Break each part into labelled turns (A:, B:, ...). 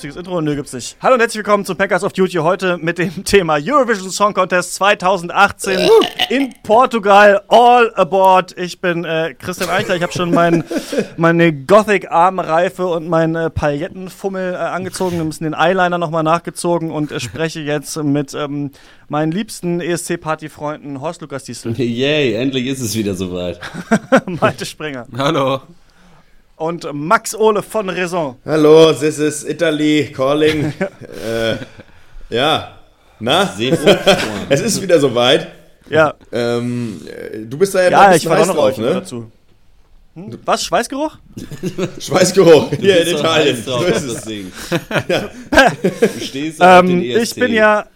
A: Lustiges Intro? Nö, gibt's nicht. Hallo und herzlich willkommen zu Packers of Duty. Heute mit dem Thema Eurovision Song Contest 2018 in Portugal. All aboard. Ich bin äh, Christian Eichler. Ich habe schon mein, meine Gothic-Armreife und meinen äh, Palettenfummel äh, angezogen. Ein bisschen den Eyeliner nochmal nachgezogen und äh, spreche jetzt mit ähm, meinen liebsten ESC-Party-Freunden Horst Lukas Diesel.
B: Yay, endlich ist es wieder soweit.
A: Malte Springer.
C: Hallo.
A: Und Max Ole von Raison.
D: Hallo, this is Italy calling. äh, ja, na? es ist wieder soweit.
A: Ja.
D: Ähm, du bist da ja,
A: ja ich heiß drauf, ne? Dazu. Hm? Was? Schweißgeruch?
D: Schweißgeruch, hier in Italien. So ist es.
A: ja. Du stehst auf ähm, den ESC. Ich bin ja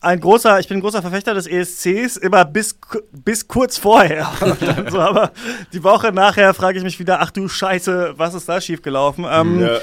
A: ein großer, ich bin ein großer Verfechter des ESCs, immer bis, bis kurz vorher. so, aber die Woche nachher frage ich mich wieder, ach du Scheiße, was ist da schiefgelaufen? Ähm, ja.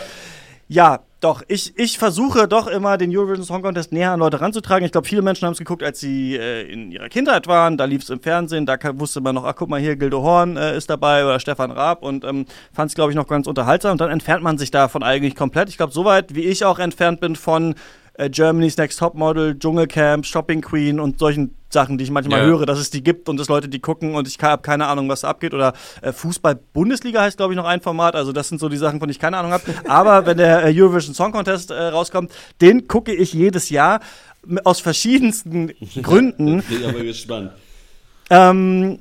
A: ja. doch, ich, ich versuche doch immer den Eurovision Song Contest näher an Leute ranzutragen. Ich glaube, viele Menschen haben es geguckt, als sie äh, in ihrer Kindheit waren. Da lief es im Fernsehen, da wusste man noch, ach guck mal hier, Gildo Horn äh, ist dabei oder Stefan Raab und ähm, fand es, glaube ich, noch ganz unterhaltsam. Und dann entfernt man sich davon eigentlich komplett. Ich glaube, soweit wie ich auch entfernt bin von äh, Germany's Next Topmodel, Dschungelcamp, Shopping Queen und solchen Sachen, die ich manchmal ja. höre, dass es die gibt und es Leute, die gucken und ich habe keine Ahnung, was da abgeht. Oder äh, Fußball-Bundesliga heißt, glaube ich, noch ein Format. Also das sind so die Sachen, von denen ich keine Ahnung habe. Aber wenn der äh, Eurovision Song Contest äh, rauskommt, den gucke ich jedes Jahr aus verschiedensten Gründen.
B: Bin aber gespannt.
A: Ähm,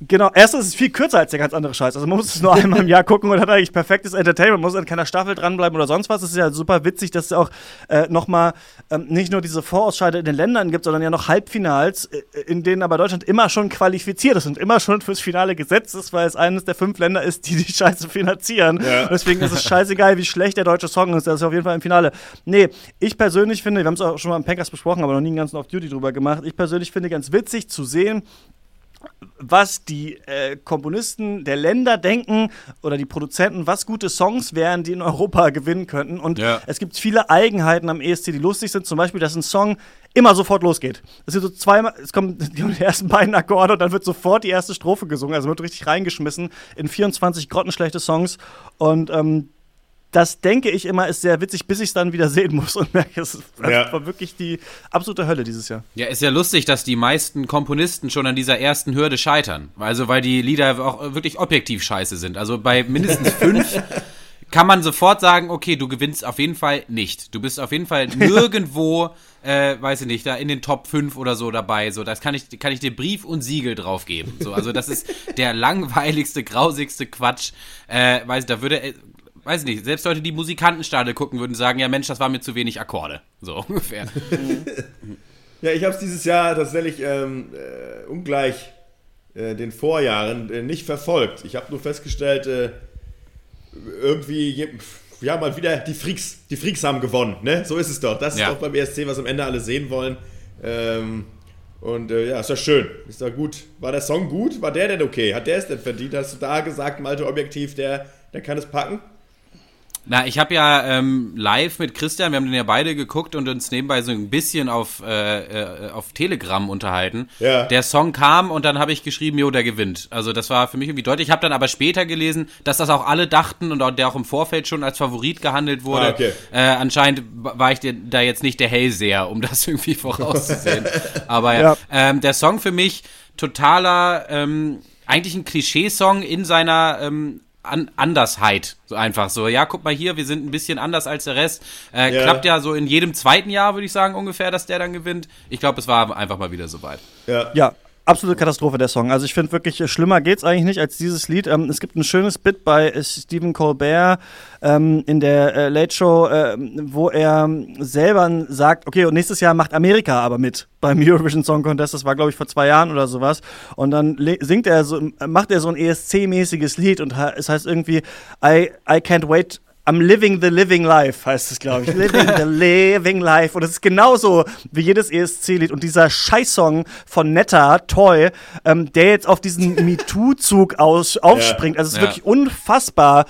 A: Genau, erstens ist es viel kürzer als der ganz andere Scheiß. Also man muss es nur einmal im Jahr gucken und hat eigentlich perfektes Entertainment. Man muss an keiner Staffel dranbleiben oder sonst was. Es ist ja super witzig, dass es auch äh, nochmal ähm, nicht nur diese Vorausscheide in den Ländern gibt, sondern ja noch Halbfinals, äh, in denen aber Deutschland immer schon qualifiziert ist und immer schon fürs Finale gesetzt ist, weil es eines der fünf Länder ist, die die Scheiße finanzieren. Ja. Deswegen ist es scheißegal, wie schlecht der deutsche Song ist. Das ist auf jeden Fall im Finale. Nee, ich persönlich finde, wir haben es auch schon mal im Pankers besprochen, aber noch nie einen ganzen Off-Duty drüber gemacht. Ich persönlich finde ganz witzig zu sehen, was die äh, Komponisten der Länder denken oder die Produzenten, was gute Songs wären, die in Europa gewinnen könnten. Und ja. es gibt viele Eigenheiten am ESC, die lustig sind. Zum Beispiel, dass ein Song immer sofort losgeht. Es sind so zweimal, es kommen die ersten beiden Akkorde und dann wird sofort die erste Strophe gesungen. Also wird richtig reingeschmissen in 24 grottenschlechte Songs. Und ähm, das denke ich immer, ist sehr witzig, bis ich es dann wieder sehen muss und merke, es ja. war wirklich die absolute Hölle dieses Jahr.
C: Ja, ist ja lustig, dass die meisten Komponisten schon an dieser ersten Hürde scheitern. Also, weil die Lieder auch wirklich objektiv scheiße sind. Also bei mindestens fünf kann man sofort sagen, okay, du gewinnst auf jeden Fall nicht. Du bist auf jeden Fall nirgendwo, äh, weiß ich nicht, da in den Top 5 oder so dabei. So, das kann ich, kann ich dir Brief und Siegel drauf geben. So, also das ist der langweiligste, grausigste Quatsch. Äh, weiß ich, da würde, äh, weiß ich nicht, selbst Leute, die Musikantenstadel gucken, würden sagen, ja Mensch, das war mir zu wenig Akkorde. So ungefähr.
D: ja, ich habe es dieses Jahr tatsächlich ähm, äh, ungleich äh, den Vorjahren äh, nicht verfolgt. Ich habe nur festgestellt, äh, irgendwie, ja, mal wieder die Freaks, die Freaks haben gewonnen, ne? So ist es doch. Das ist ja. doch beim ESC, was am Ende alle sehen wollen. Ähm, und äh, ja, ist doch schön. Ist doch gut. War der Song gut? War der denn okay? Hat der es denn verdient? Hast du da gesagt, Malte Objektiv, der, der kann es packen?
C: Na, ich habe ja ähm, live mit Christian, wir haben den ja beide geguckt und uns nebenbei so ein bisschen auf, äh, äh, auf Telegram unterhalten. Ja. Der Song kam und dann habe ich geschrieben, jo, der gewinnt. Also das war für mich irgendwie deutlich. Ich habe dann aber später gelesen, dass das auch alle dachten und der auch im Vorfeld schon als Favorit gehandelt wurde. Ah, okay. äh, anscheinend war ich da jetzt nicht der Hellseher, um das irgendwie vorauszusehen. aber ja. ähm, der Song für mich totaler, ähm, eigentlich ein Klischeesong in seiner ähm, an Andersheit. So einfach so. Ja, guck mal hier, wir sind ein bisschen anders als der Rest. Äh, ja. Klappt ja so in jedem zweiten Jahr, würde ich sagen, ungefähr, dass der dann gewinnt. Ich glaube, es war einfach mal wieder soweit.
A: Ja. ja, absolute Katastrophe der Song. Also ich finde wirklich, äh, schlimmer geht's eigentlich nicht als dieses Lied. Ähm, es gibt ein schönes Bit bei äh, Stephen Colbert ähm, in der äh, Late Show, äh, wo er selber sagt, okay, und nächstes Jahr macht Amerika aber mit beim Eurovision Song Contest. Das war, glaube ich, vor zwei Jahren oder sowas. Und dann singt er so, macht er so ein ESC-mäßiges Lied und es heißt irgendwie I, I can't wait I'm living the living life, heißt es, glaube ich. Living the living life. Und es ist genauso wie jedes ESC-Lied. Und dieser Scheißsong von Netta, Toy, ähm, der jetzt auf diesen MeToo-Zug aufspringt. Also es ist ja. wirklich unfassbar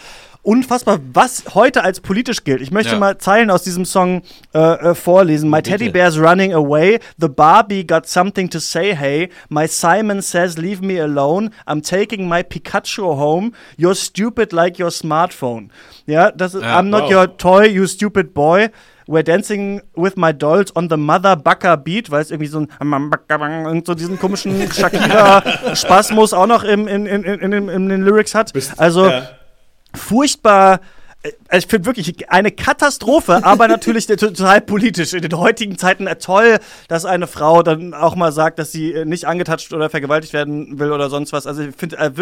A: unfassbar, was heute als politisch gilt. Ich möchte ja. mal Zeilen aus diesem Song äh, äh, vorlesen. My Bitte. teddy bear's running away. The Barbie got something to say, hey. My Simon says, leave me alone. I'm taking my Pikachu home. You're stupid like your smartphone. Ja, das ist, ja, I'm not wow. your toy, you stupid boy. We're Dancing with My Dolls on the Mother Bucker Beat, weil es irgendwie so ein so diesen komischen Shakira-Spasmus auch noch im, in, in, in, in, den Lyrics hat. Also ja. Furchtbar äh, ich finde wirklich eine Katastrophe, aber natürlich total politisch. In den heutigen Zeiten äh, toll, dass eine Frau dann auch mal sagt, dass sie äh, nicht angetatscht oder vergewaltigt werden will oder sonst was. Also ich finde äh,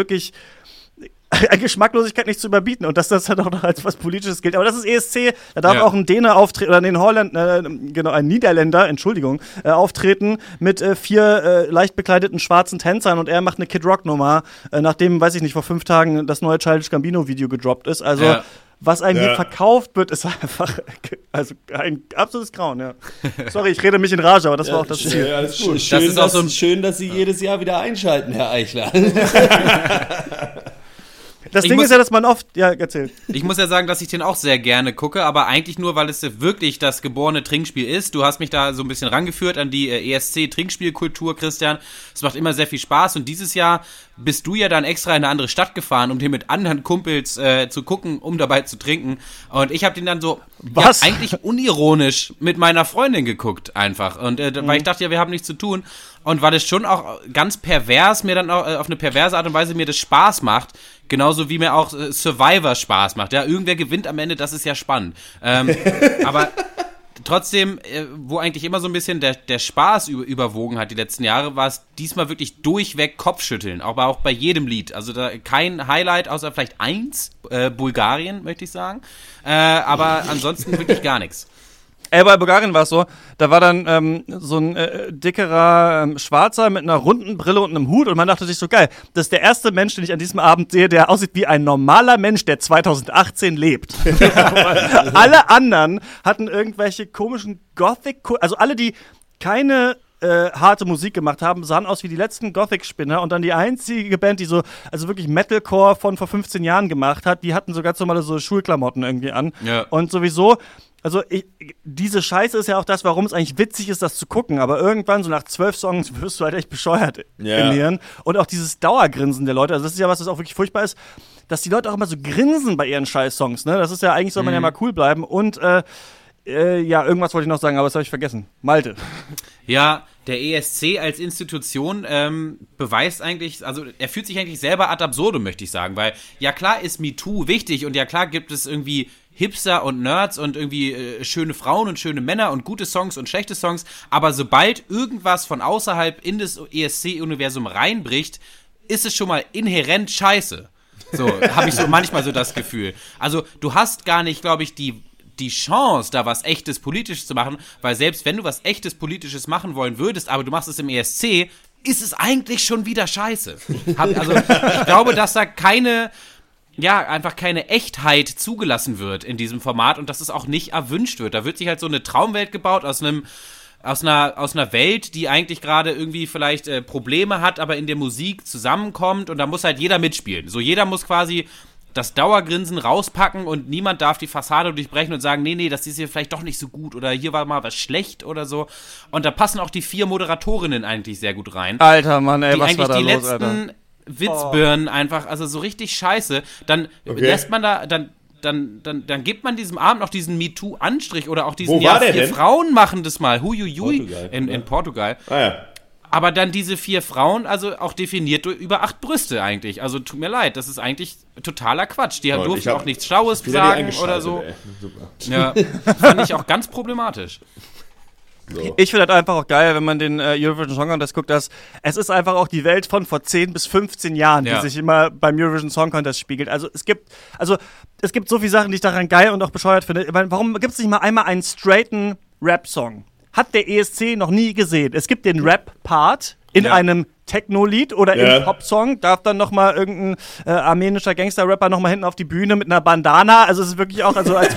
A: Geschmacklosigkeit nicht zu überbieten und dass das halt auch noch als was Politisches gilt. Aber das ist ESC, da darf ja. auch ein Däne auftreten, oder ein Holland, äh, genau, ein Niederländer, Entschuldigung, äh, auftreten mit äh, vier äh, leicht bekleideten schwarzen Tänzern und er macht eine Kid Rock Nummer, äh, nachdem, weiß ich nicht, vor fünf Tagen das neue Childish Gambino Video gedroppt ist. Also, ja. was einem ja. hier verkauft wird, ist einfach also ein absolutes Grauen, ja. Sorry, ich rede mich in Rage, aber das war auch das Ziel.
B: Ja, gut. Schön, das ist auch so schön, dass Sie jedes Jahr wieder einschalten, Herr Eichler.
A: Das ich Ding ist ja, dass man oft, ja, erzählt.
C: Ich muss ja sagen, dass ich den auch sehr gerne gucke, aber eigentlich nur, weil es wirklich das geborene Trinkspiel ist. Du hast mich da so ein bisschen rangeführt an die äh, ESC-Trinkspielkultur, Christian. Es macht immer sehr viel Spaß und dieses Jahr bist du ja dann extra in eine andere Stadt gefahren, um den mit anderen Kumpels äh, zu gucken, um dabei zu trinken. Und ich habe den dann so Was? Ja, eigentlich unironisch mit meiner Freundin geguckt einfach. Und äh, mhm. weil ich dachte, ja, wir haben nichts zu tun. Und weil es schon auch ganz pervers mir dann auch äh, auf eine perverse Art und Weise mir das Spaß macht, Genauso wie mir auch äh, Survivor Spaß macht. Ja, irgendwer gewinnt am Ende, das ist ja spannend. Ähm, aber trotzdem, äh, wo eigentlich immer so ein bisschen der, der Spaß über, überwogen hat die letzten Jahre, war es diesmal wirklich durchweg Kopfschütteln. Aber auch bei jedem Lied. Also da kein Highlight, außer vielleicht eins, äh, Bulgarien, möchte ich sagen. Äh, aber ansonsten wirklich gar nichts.
A: Ey, bei Bulgarien war es so, da war dann ähm, so ein äh, dickerer ähm, Schwarzer mit einer runden Brille und einem Hut und man dachte sich so, geil, das ist der erste Mensch, den ich an diesem Abend sehe, der aussieht wie ein normaler Mensch, der 2018 lebt. alle anderen hatten irgendwelche komischen Gothic, also alle, die keine äh, harte Musik gemacht haben, sahen aus wie die letzten Gothic-Spinner und dann die einzige Band, die so, also wirklich Metalcore von vor 15 Jahren gemacht hat, die hatten so ganz normale so Schulklamotten irgendwie an. Ja. Und sowieso also ich, diese Scheiße ist ja auch das, warum es eigentlich witzig ist, das zu gucken. Aber irgendwann, so nach zwölf Songs, wirst du halt echt bescheuert yeah. im Hirn. Und auch dieses Dauergrinsen der Leute, also das ist ja was, das auch wirklich furchtbar ist, dass die Leute auch immer so grinsen bei ihren Scheiß-Songs. Ne? Das ist ja eigentlich, soll man mhm. ja mal cool bleiben. Und äh, äh, ja, irgendwas wollte ich noch sagen, aber das habe ich vergessen. Malte.
C: Ja, der ESC als Institution ähm, beweist eigentlich, also er fühlt sich eigentlich selber ad absurdum, möchte ich sagen, weil ja klar ist MeToo wichtig und ja klar gibt es irgendwie Hipster und Nerds und irgendwie äh, schöne Frauen und schöne Männer und gute Songs und schlechte Songs, aber sobald irgendwas von außerhalb in das ESC-Universum reinbricht, ist es schon mal inhärent scheiße. So, habe ich so manchmal so das Gefühl. Also, du hast gar nicht, glaube ich, die die Chance, da was echtes Politisches zu machen, weil selbst wenn du was echtes Politisches machen wollen würdest, aber du machst es im ESC, ist es eigentlich schon wieder scheiße. also ich glaube, dass da keine, ja, einfach keine Echtheit zugelassen wird in diesem Format und dass es auch nicht erwünscht wird. Da wird sich halt so eine Traumwelt gebaut aus einem aus einer, aus einer Welt, die eigentlich gerade irgendwie vielleicht äh, Probleme hat, aber in der Musik zusammenkommt und da muss halt jeder mitspielen. So jeder muss quasi das Dauergrinsen rauspacken und niemand darf die Fassade durchbrechen und sagen, nee, nee, das ist hier vielleicht doch nicht so gut oder hier war mal was schlecht oder so. Und da passen auch die vier Moderatorinnen eigentlich sehr gut rein.
A: Alter Mann, ey, was war da
C: die
A: los,
C: letzten
A: Alter?
C: Witzbirnen oh. einfach, also so richtig scheiße. Dann okay. lässt man da, dann, dann, dann, dann gibt man diesem Abend noch diesen MeToo-Anstrich oder auch diesen,
D: ja,
C: vier
D: denn?
C: Frauen machen das mal, huiuiui, Portugal, in, in Portugal. Ah, ja. Aber dann diese vier Frauen, also auch definiert über acht Brüste eigentlich. Also tut mir leid, das ist eigentlich totaler Quatsch. Die Toll, durften hab auch nichts Schlaues sagen oder so. Ja, fand ich auch ganz problematisch.
A: So. Ich finde das einfach auch geil, wenn man den äh, Eurovision Song Contest guckt, dass es ist einfach auch die Welt von vor 10 bis 15 Jahren, ja. die sich immer beim Eurovision Song Contest spiegelt. Also es gibt, also es gibt so viele Sachen, die ich daran geil und auch bescheuert finde. Warum gibt es nicht mal einmal einen straighten Rap-Song? Hat der ESC noch nie gesehen. Es gibt den Rap-Part in ja. einem Techno-Lied oder ja. im Pop-Song darf dann noch mal irgendein äh, armenischer Gangster-Rapper noch mal hinten auf die Bühne mit einer Bandana. Also es ist wirklich auch, also als,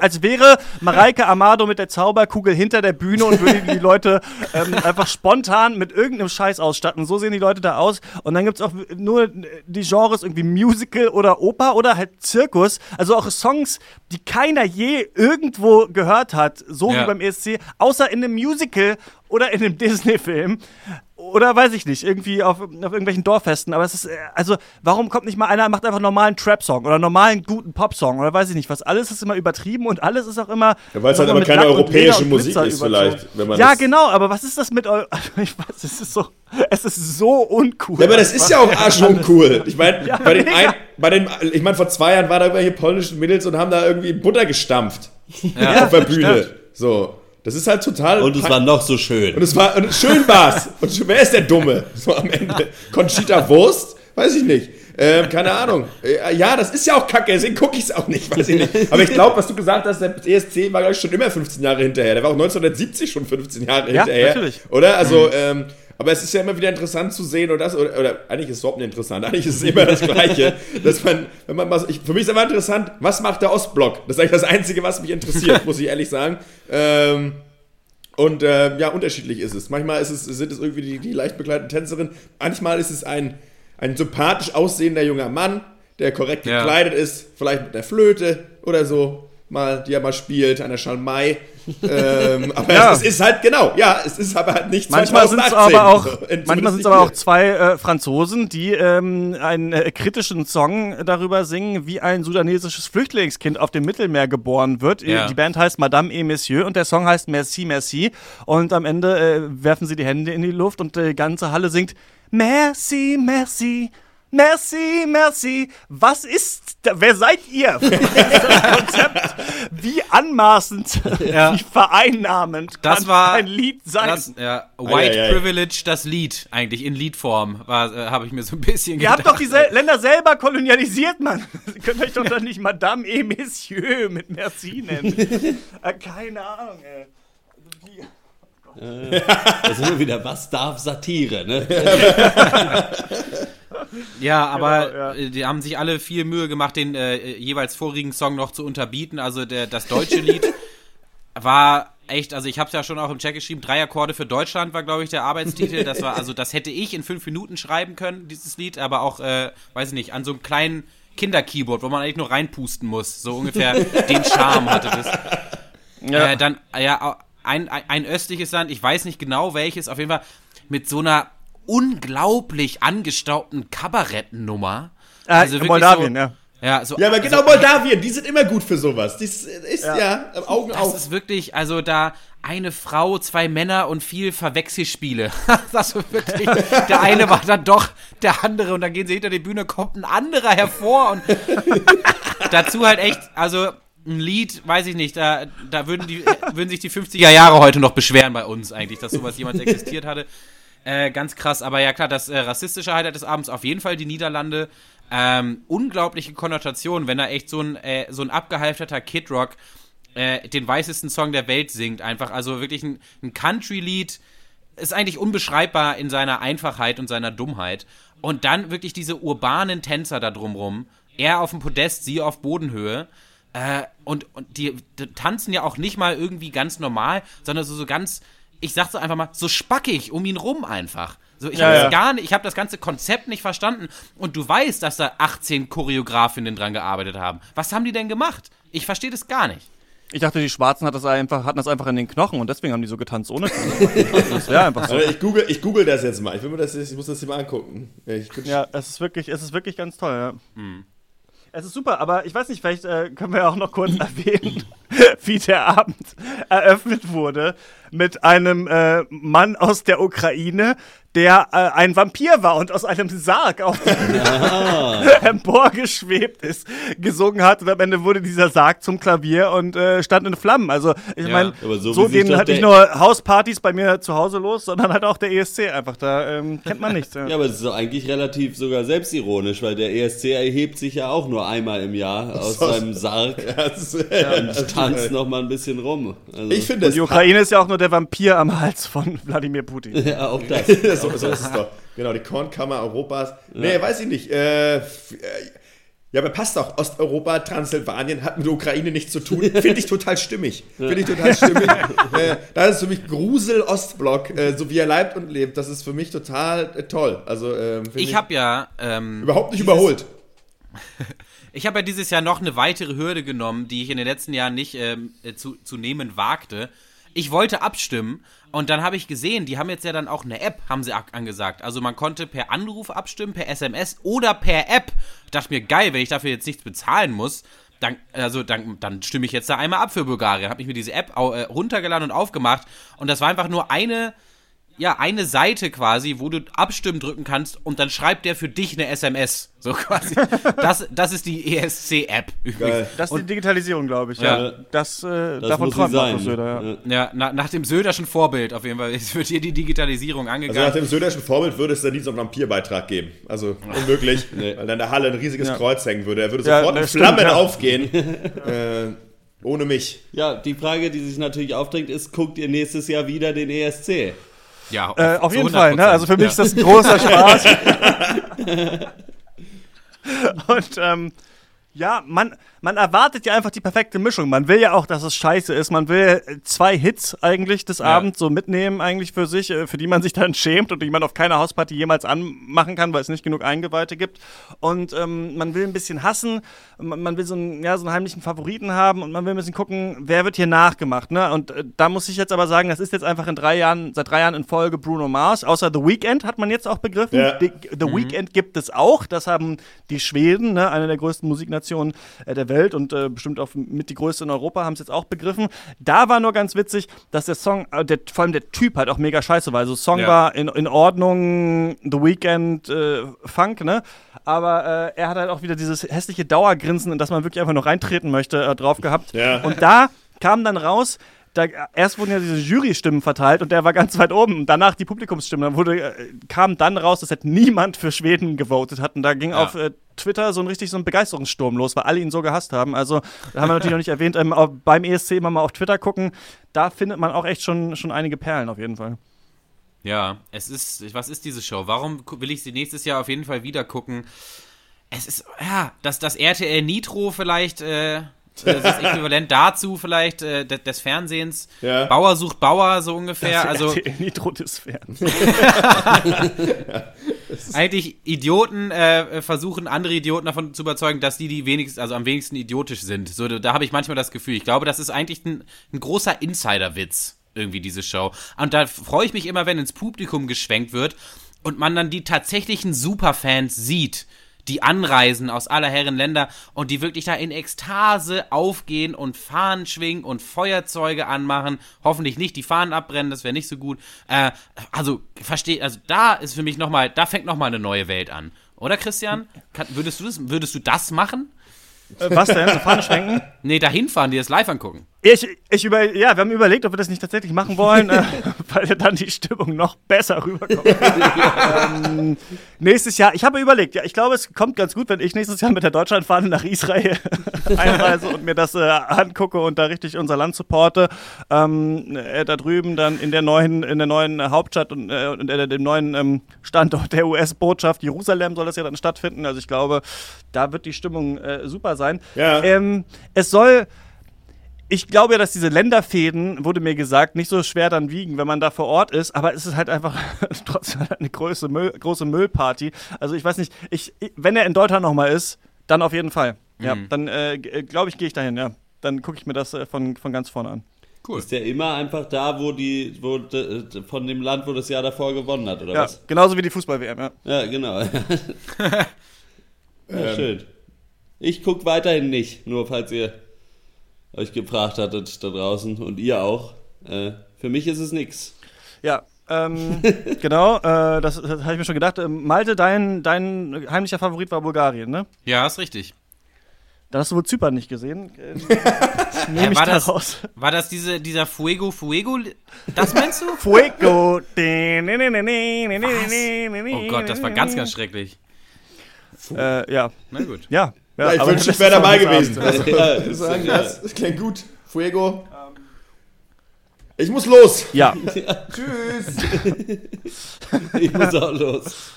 A: als wäre Mareike Amado mit der Zauberkugel hinter der Bühne und würde die Leute ähm, einfach spontan mit irgendeinem Scheiß ausstatten. So sehen die Leute da aus. Und dann gibt es auch nur die Genres irgendwie Musical oder Oper oder halt Zirkus. Also auch Songs, die keiner je irgendwo gehört hat, so ja. wie beim ESC, außer in einem Musical oder in einem Disney-Film oder weiß ich nicht, irgendwie auf, auf irgendwelchen Dorffesten. Aber es ist, äh, also, warum kommt nicht mal einer, macht einfach einen normalen Trap-Song oder einen normalen guten Pop-Song oder weiß ich nicht was. Alles ist immer übertrieben und alles ist auch immer.
D: Ja, weil es halt aber keine europäische Musik ist, vielleicht.
A: Wenn man ja, genau, aber was ist das mit eu ich weiß, es ist so, es ist so uncool.
D: Ja, aber das ist ja auch arsch uncool. Ich meine, ja, bei, den ein, bei den, ich meine, vor zwei Jahren war da immer hier polnischen Mädels und haben da irgendwie Butter gestampft. Ja, auf der Bühne. Stimmt. So. Das ist halt total.
B: Und es war noch so schön.
D: Und es war und schön war's. und wer ist der Dumme? So am Ende. Conchita Wurst? Weiß ich nicht. Ähm, keine Ahnung. Äh, ja, das ist ja auch kacke, deswegen gucke ich es auch nicht, weiß ich nicht. Aber ich glaube, was du gesagt hast, der ESC war, glaube ich, schon immer 15 Jahre hinterher. Der war auch 1970 schon 15 Jahre ja, hinterher. Natürlich. Oder? Also, mhm. ähm, aber es ist ja immer wieder interessant zu sehen, und das, oder, oder eigentlich ist es überhaupt nicht interessant, eigentlich ist es immer das Gleiche, dass man, wenn man mal, ich, für mich ist immer interessant, was macht der Ostblock? Das ist eigentlich das Einzige, was mich interessiert, muss ich ehrlich sagen. Ähm, und äh, ja, unterschiedlich ist es. Manchmal ist es, sind es irgendwie die, die leicht bekleideten Tänzerinnen, manchmal ist es ein, ein sympathisch aussehender junger Mann, der korrekt ja. gekleidet ist, vielleicht mit der Flöte oder so mal, die er mal spielt, der Schalmei. Ähm, aber ja. es, ist halt, genau, ja, es ist aber halt nicht
A: Manchmal sind es aber auch, so, manchmal sind es aber auch zwei äh, Franzosen, die ähm, einen äh, kritischen Song darüber singen, wie ein sudanesisches Flüchtlingskind auf dem Mittelmeer geboren wird. Ja. Die Band heißt Madame et Monsieur und der Song heißt Merci, Merci. Und am Ende äh, werfen sie die Hände in die Luft und die ganze Halle singt Merci, Merci. Merci, merci. Was ist, wer seid ihr? Konzept, wie anmaßend, ja. wie vereinnahmend
C: das war
A: ein Lied sein.
C: Das, ja, White ah, ja, Privilege, das Lied eigentlich in Liedform, äh, habe ich mir so ein bisschen
A: Ihr gedacht. habt doch die Sel Länder selber kolonialisiert, Mann. Ihr könnt euch doch dann nicht Madame et Monsieur mit Merci nennen. äh, keine Ahnung, ey.
B: Äh, da sind wir wieder, was darf Satire, ne?
C: Ja, aber genau, ja. Äh, die haben sich alle viel Mühe gemacht, den äh, jeweils vorigen Song noch zu unterbieten. Also der, das deutsche Lied war echt, also ich habe es ja schon auch im Chat geschrieben, drei Akkorde für Deutschland war, glaube ich, der Arbeitstitel. Das war, also das hätte ich in fünf Minuten schreiben können, dieses Lied, aber auch, äh, weiß ich nicht, an so einem kleinen Kinderkeyboard, wo man eigentlich nur reinpusten muss. So ungefähr den Charme hatte das. Ja. Äh, dann, ja, ein, ein, ein östliches Land, ich weiß nicht genau welches, auf jeden Fall mit so einer unglaublich angestaubten Kabarettennummer.
A: Äh, also Moldawien,
D: so, ja. Ja, so, ja, aber genau also, Moldawien, die sind immer gut für sowas. Das ist ja, ja Augen
C: das auf. Das ist wirklich, also da eine Frau, zwei Männer und viel Verwechselspiele. das ist wirklich, der eine war dann doch der andere und dann gehen sie hinter die Bühne, kommt ein anderer hervor und dazu halt echt, also ein Lied, weiß ich nicht, da, da würden, die, würden sich die 50er Jahre heute noch beschweren bei uns eigentlich, dass sowas jemals existiert hatte. Äh, ganz krass, aber ja klar, das äh, rassistische Highlight des Abends auf jeden Fall die Niederlande. Ähm, unglaubliche Konnotation, wenn er echt so ein, äh, so ein abgehalfterter Kid Rock äh, den weißesten Song der Welt singt. Einfach, also wirklich ein, ein Country-Lied. Ist eigentlich unbeschreibbar in seiner Einfachheit und seiner Dummheit. Und dann wirklich diese urbanen Tänzer da drumrum. Er auf dem Podest, sie auf Bodenhöhe. Äh, und, und die, die, tanzen ja auch nicht mal irgendwie ganz normal, sondern so, so ganz ich sag so einfach mal, so spackig um ihn rum einfach. So, ich ja, habe ja. gar nicht, ich habe das ganze Konzept nicht verstanden. Und du weißt, dass da 18 Choreografinnen dran gearbeitet haben. Was haben die denn gemacht? Ich verstehe das gar nicht.
A: Ich dachte, die Schwarzen hat das einfach, hatten das einfach in den Knochen und deswegen haben die so getanzt ohne Knochen.
D: das wäre einfach so. Also ich, google, ich google das jetzt mal. Ich, will mir das, ich muss das hier mal angucken.
A: ja, es ist wirklich, es ist wirklich ganz toll, ja. Hm. Es ist super, aber ich weiß nicht, vielleicht äh, können wir auch noch kurz erwähnen, wie der Abend eröffnet wurde mit einem äh, Mann aus der Ukraine, der äh, ein Vampir war und aus einem Sarg auf ja. emporgeschwebt ist, gesungen hat und am Ende wurde dieser Sarg zum Klavier und äh, stand in Flammen. Also ich ja, meine, so, so gehen halt nicht nur Hauspartys bei mir zu Hause los, sondern halt auch der ESC einfach. Da ähm, kennt man nichts.
B: Ja. ja, aber es ist doch eigentlich relativ sogar selbstironisch, weil der ESC erhebt sich ja auch nur einmal im Jahr aus seinem Sarg ja, und tanzt noch mal ein bisschen rum.
A: Also. Ich finde, die Ukraine ist ja auch nur der Vampir am Hals von Wladimir Putin.
B: Ja, auch das.
D: das so, so ist es doch. Genau, die Kornkammer Europas. Nee, ja. weiß ich nicht. Äh, äh, ja, aber passt auch. Osteuropa, Transsilvanien hat mit der Ukraine nichts zu tun. Finde ich total stimmig. Finde ich total stimmig. äh, das ist für mich Grusel Ostblock, äh, so wie er leibt und lebt. Das ist für mich total äh, toll. Also ähm,
C: ich, ich habe ja ähm,
D: überhaupt nicht überholt.
C: ich habe ja dieses Jahr noch eine weitere Hürde genommen, die ich in den letzten Jahren nicht ähm, äh, zu, zu nehmen wagte. Ich wollte abstimmen und dann habe ich gesehen, die haben jetzt ja dann auch eine App, haben sie angesagt. Also man konnte per Anruf abstimmen, per SMS oder per App. Ich dachte mir, geil, wenn ich dafür jetzt nichts bezahlen muss, dann, also dann, dann stimme ich jetzt da einmal ab für Bulgarien. Habe ich mir diese App äh, runtergeladen und aufgemacht. Und das war einfach nur eine ja, eine Seite quasi, wo du abstimmen drücken kannst und dann schreibt der für dich eine SMS. So quasi. Das, das ist die ESC-App
A: übrigens. Das ist die Digitalisierung, glaube ich. Ja. ja. Das, äh, das davon träumt auch Söder.
C: Ja, ja na, nach dem Söderschen Vorbild auf jeden Fall. Es wird hier die Digitalisierung angegangen.
D: Also nach dem Söderschen Vorbild würde es nie so einen Vampirbeitrag geben. Also unmöglich. nee. Weil dann in der Halle ein riesiges ja. Kreuz hängen würde. Er würde sofort in Flammen stimmt, aufgehen. äh, ohne mich.
B: Ja, die Frage, die sich natürlich aufdrängt, ist, guckt ihr nächstes Jahr wieder den ESC?
A: Ja, auf, äh, auf jeden Fall. Ne? Also für mich ja. ist das ein großer Spaß. Und ähm, ja, man, man erwartet ja einfach die perfekte Mischung. Man will ja auch, dass es scheiße ist. Man will zwei Hits eigentlich des ja. Abends so mitnehmen, eigentlich für sich, äh, für die man sich dann schämt und die man auf keiner Hausparty jemals anmachen kann, weil es nicht genug Eingeweihte gibt. Und ähm, man will ein bisschen hassen, man, man will so einen, ja, so einen heimlichen Favoriten haben und man will ein bisschen gucken, wer wird hier nachgemacht. Ne? Und äh, da muss ich jetzt aber sagen, das ist jetzt einfach in drei Jahren, seit drei Jahren in Folge Bruno Mars. Außer The Weeknd hat man jetzt auch begriffen. Ja. The, The mhm. Weeknd gibt es auch. Das haben die Schweden, ne, eine der größten Musiknationen äh, der Welt und äh, bestimmt auch mit die größte in Europa, haben es jetzt auch begriffen. Da war nur ganz witzig, dass der Song, äh, der, vor allem der Typ halt auch mega scheiße war. Also Song ja. war in, in Ordnung, The Weekend, äh, Funk, ne? Aber äh, er hat halt auch wieder dieses hässliche Dauergrinsen, in das man wirklich einfach nur reintreten möchte, äh, drauf gehabt. Ja. Und da kam dann raus, da, erst wurden ja diese Jury-Stimmen verteilt und der war ganz weit oben. Danach die Publikumsstimmen. Dann wurde, äh, kam dann raus, dass halt niemand für Schweden gewotet hat. Und da ging ja. auf äh, Twitter so ein richtig so ein Begeisterungssturm los, weil alle ihn so gehasst haben. Also, da haben wir natürlich noch nicht erwähnt, ähm, beim ESC immer mal auf Twitter gucken. Da findet man auch echt schon, schon einige Perlen auf jeden Fall.
C: Ja, es ist, was ist diese Show? Warum will ich sie nächstes Jahr auf jeden Fall wieder gucken? Es ist, ja, dass das RTL Nitro vielleicht, äh, das ist äquivalent dazu vielleicht äh, des Fernsehens. Ja. Bauer sucht Bauer, so ungefähr. Das also
A: Nitro des Fernsehens.
C: Eigentlich Idioten äh, versuchen, andere Idioten davon zu überzeugen, dass die die wenigsten, also am wenigsten idiotisch sind. So, da habe ich manchmal das Gefühl. Ich glaube, das ist eigentlich ein, ein großer Insiderwitz irgendwie diese Show. Und da freue ich mich immer, wenn ins Publikum geschwenkt wird und man dann die tatsächlichen Superfans sieht die anreisen aus aller Herren Länder und die wirklich da in Ekstase aufgehen und Fahnen schwingen und Feuerzeuge anmachen. Hoffentlich nicht die Fahnen abbrennen, das wäre nicht so gut. Äh, also, versteht, also da ist für mich nochmal, da fängt nochmal eine neue Welt an. Oder Christian? Kann, würdest, du das, würdest du das machen?
A: Äh, was denn? So Fahne schwenken?
C: Nee, dahin fahren, die das live angucken.
A: Ich, ich über, ja, wir haben überlegt, ob wir das nicht tatsächlich machen wollen, äh, weil dann die Stimmung noch besser rüberkommt. ähm, nächstes Jahr, ich habe überlegt, ja, ich glaube, es kommt ganz gut, wenn ich nächstes Jahr mit der Deutschlandfahne nach Israel einreise und mir das äh, angucke und da richtig unser Land supporte. Ähm, äh, da drüben dann in der neuen, in der neuen Hauptstadt und, und äh, dem neuen ähm, Standort der US-Botschaft Jerusalem soll das ja dann stattfinden. Also ich glaube, da wird die Stimmung äh, super sein. Ja. Ähm, es soll ich glaube ja, dass diese Länderfäden, wurde mir gesagt, nicht so schwer dann wiegen, wenn man da vor Ort ist, aber es ist halt einfach trotzdem eine große, Müll, große Müllparty. Also ich weiß nicht, ich, wenn er in Deutschland nochmal ist, dann auf jeden Fall. Mhm. Ja, dann äh, äh glaube ich, gehe ich dahin, ja. Dann gucke ich mir das äh, von, von ganz vorne an.
B: Cool. Ist der immer einfach da, wo die, wo de, von dem Land, wo das Jahr davor gewonnen hat, oder
A: ja,
B: was?
A: Genauso wie die Fußball-WM, ja.
B: Ja, genau. ja, ähm. schön. Ich gucke weiterhin nicht, nur falls ihr euch gefragt hattet da draußen und ihr auch. Äh, für mich ist es nichts.
A: Ja, ähm, genau, äh, das, das habe ich mir schon gedacht. Ähm, Malte, dein, dein heimlicher Favorit war Bulgarien, ne?
C: Ja, ist richtig.
A: Dann hast du wohl Zypern nicht gesehen. Äh,
C: Nehme ja, war, das, raus. war das diese, dieser Fuego Fuego? Das meinst du?
A: Fuego. Was?
C: Oh Gott, das war ganz, ganz schrecklich.
A: Äh, ja.
C: Na gut.
A: Ja,
D: ja, ich wünschte, ich wäre dabei gewesen. Also, ja, das, das, klingt gut. Fuego. Ich muss los.
A: Ja.
D: ja. Tschüss.
B: ich muss auch los.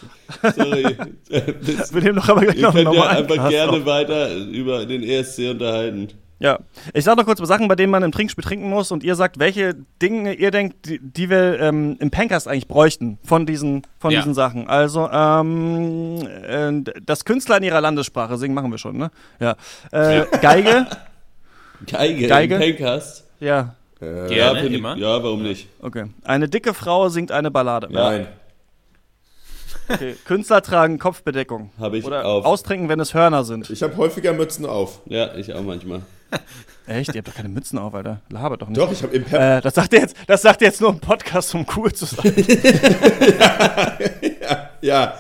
B: Sorry.
A: Wir nehmen doch aber gleich
B: Ihr
A: noch
B: könnt
A: einen
B: ja einfach gerne
A: auf.
B: weiter über den ESC unterhalten.
A: Ja, ich sag noch kurz Sachen, bei denen man im Trinkspiel trinken muss und ihr sagt, welche Dinge ihr denkt, die, die wir ähm, im Pancast eigentlich bräuchten von diesen, von
C: Ja.
A: diesen Sachen. Also, ähm, äh, das Künstler in ihrer Landessprache singen machen wir schon, ne? Ja. Äh, Geige,
B: Geige,
A: Geige?
B: im Pencast.
A: ja,
C: Gerne,
B: ja, find ich-
C: immer.
B: Ja, warum nicht?
A: okay. Eine dicke Frau singt eine Ballade.
D: Nein.
A: Okay. Künstler tragen Kopfbedeckung.
B: Habe ich
A: Oder
B: auf.
A: austrinken, wenn es Hörner sind.
D: Ich habe häufiger Mützen auf.
B: Ja, ich auch manchmal.
A: Echt? Ihr habt doch keine Mützen auf, Alter. Labert doch nicht.
D: Doch, ich habe im.
A: Äh, das sagt ihr jetzt, das sagt ihr jetzt nur im Podcast, um cool zu sein.
D: Ja.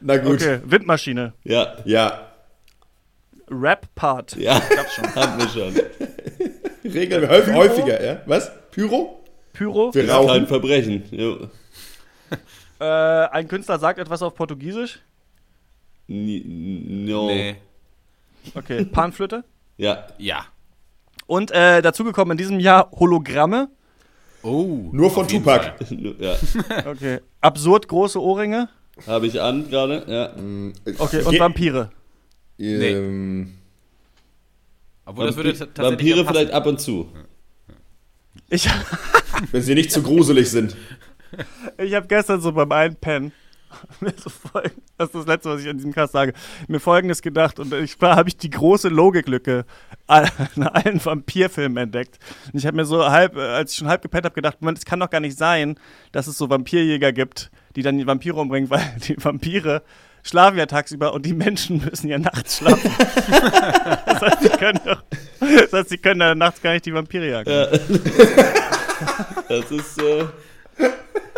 D: Na gut.
A: Okay, Windmaschine.
B: Ja,
D: Ja.
A: Rap-Part.
B: ja,
A: Gab's schon.
B: hatten wir schon.
D: Regeln wir häufig, häufiger, ja? Was? Pyro?
A: Pyro.
D: Wir
B: Kein
D: rauchen.
B: Verbrechen. Jo.
A: Äh, ein Künstler sagt etwas auf Portugiesisch.
B: Ni- No.
C: Nee.
A: Okay, Panflöte.
B: Ja,
C: Ja.
A: Und äh, dazugekommen in diesem Jahr Hologramme.
C: Oh.
D: Nur von Tupac.
B: Ja.
A: Okay. Absurd große Ohrringe.
B: Habe ich an gerade. Ja.
A: Okay, und Vampire.
D: Ähm,
C: Obwohl das würde tatsächlich
B: Vampire
C: ja
B: vielleicht ab und zu.
A: Ich,
D: wenn sie nicht zu gruselig sind.
A: Ich habe gestern so beim Einpennen mir so folg- das ist das Letzte, was ich an diesem Cast sage, mir Folgendes gedacht und ich war, habe ich die große Logiklücke an allen Vampirfilmen entdeckt. Und ich habe mir so halb, äh, als ich schon halb gepennt habe, gedacht, Moment, es kann doch gar nicht sein, dass es so Vampirjäger gibt, die dann die Vampire umbringen, weil die Vampire schlafen ja tagsüber und die Menschen müssen ja nachts schlafen. das heißt, sie können doch, das heißt, sie können dann nachts gar nicht die Vampire jagen.
B: Ja. das ist, äh,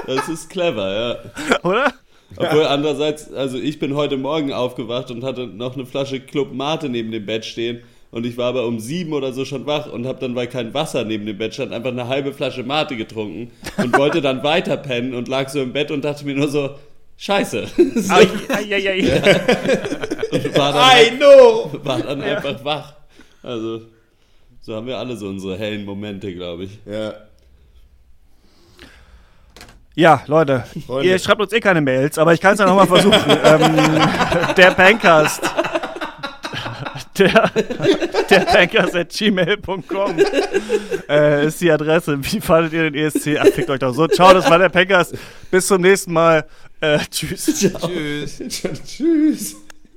B: das ist clever, ja.
A: Oder?
B: Obwohl andererseits, also ich bin heute Morgen aufgewacht und hatte noch eine Flasche Club Mate neben dem Bett stehen und ich war aber um sieben oder so schon wach und habe dann, weil kein Wasser neben dem Bett stand, einfach eine halbe Flasche Mate getrunken und wollte dann weiter pennen und lag so im Bett und dachte mir nur so, scheiße. so,
A: Ai, ai, ai, ai.
B: und war dann,
D: I know!
B: war dann einfach wach. Also, so haben wir alle so unsere hellen Momente, glaube ich.
D: Ja.
A: Ja, Leute,
D: Freunde.
A: ihr schreibt uns eh keine Mails, aber ich kann es ja nochmal versuchen. ähm, der Bankcast. Der, der Bankcast at gmail.com äh, ist die Adresse. Wie fandet ihr den ESC? Ach, fickt euch doch so. Ciao, das war der Bankcast. Bis zum nächsten Mal. Äh, tschüss.
C: Tschüss.
D: Tschüss.